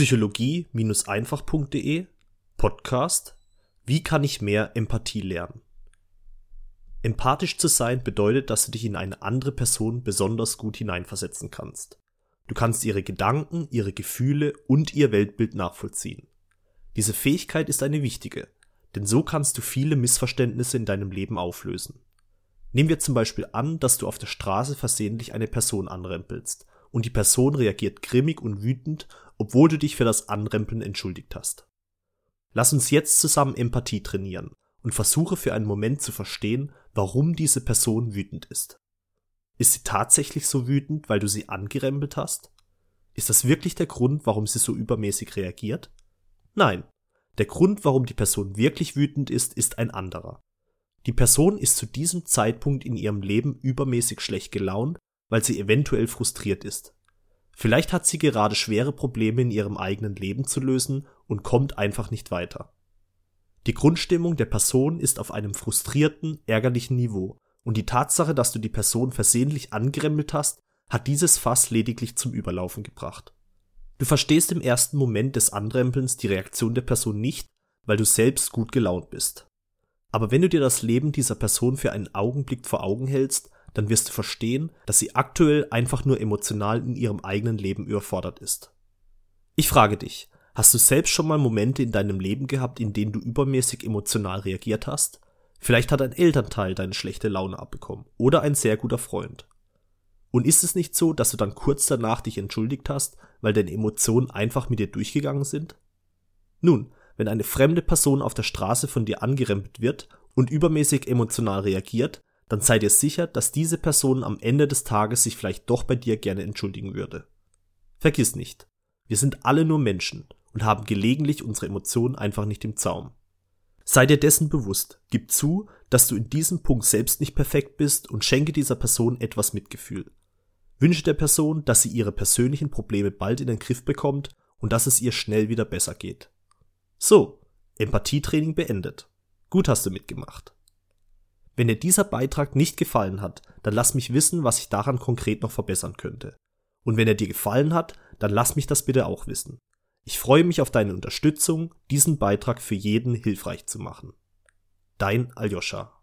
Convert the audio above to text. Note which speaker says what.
Speaker 1: Psychologie-einfach.de Podcast Wie kann ich mehr Empathie lernen? Empathisch zu sein bedeutet, dass du dich in eine andere Person besonders gut hineinversetzen kannst. Du kannst ihre Gedanken, ihre Gefühle und ihr Weltbild nachvollziehen. Diese Fähigkeit ist eine wichtige, denn so kannst du viele Missverständnisse in deinem Leben auflösen. Nehmen wir zum Beispiel an, dass du auf der Straße versehentlich eine Person anrempelst und die Person reagiert grimmig und wütend, obwohl du dich für das Anrempeln entschuldigt hast. Lass uns jetzt zusammen Empathie trainieren und versuche für einen Moment zu verstehen, warum diese Person wütend ist. Ist sie tatsächlich so wütend, weil du sie angerempelt hast? Ist das wirklich der Grund, warum sie so übermäßig reagiert? Nein. Der Grund, warum die Person wirklich wütend ist, ist ein anderer. Die Person ist zu diesem Zeitpunkt in ihrem Leben übermäßig schlecht gelaunt, weil sie eventuell frustriert ist. Vielleicht hat sie gerade schwere Probleme in ihrem eigenen Leben zu lösen und kommt einfach nicht weiter. Die Grundstimmung der Person ist auf einem frustrierten, ärgerlichen Niveau und die Tatsache, dass du die Person versehentlich angerempelt hast, hat dieses Fass lediglich zum Überlaufen gebracht. Du verstehst im ersten Moment des Anrempelns die Reaktion der Person nicht, weil du selbst gut gelaunt bist. Aber wenn du dir das Leben dieser Person für einen Augenblick vor Augen hältst, dann wirst du verstehen, dass sie aktuell einfach nur emotional in ihrem eigenen Leben überfordert ist. Ich frage dich, hast du selbst schon mal Momente in deinem Leben gehabt, in denen du übermäßig emotional reagiert hast? Vielleicht hat ein Elternteil deine schlechte Laune abbekommen oder ein sehr guter Freund. Und ist es nicht so, dass du dann kurz danach dich entschuldigt hast, weil deine Emotionen einfach mit dir durchgegangen sind? Nun, wenn eine fremde Person auf der Straße von dir angerempelt wird und übermäßig emotional reagiert, dann sei dir sicher, dass diese Person am Ende des Tages sich vielleicht doch bei dir gerne entschuldigen würde. Vergiss nicht, wir sind alle nur Menschen und haben gelegentlich unsere Emotionen einfach nicht im Zaum. Sei dir dessen bewusst, gib zu, dass du in diesem Punkt selbst nicht perfekt bist und schenke dieser Person etwas Mitgefühl. Wünsche der Person, dass sie ihre persönlichen Probleme bald in den Griff bekommt und dass es ihr schnell wieder besser geht. So, Empathietraining beendet. Gut hast du mitgemacht. Wenn dir dieser Beitrag nicht gefallen hat, dann lass mich wissen, was ich daran konkret noch verbessern könnte. Und wenn er dir gefallen hat, dann lass mich das bitte auch wissen. Ich freue mich auf deine Unterstützung, diesen Beitrag für jeden hilfreich zu machen. Dein Aljoscha.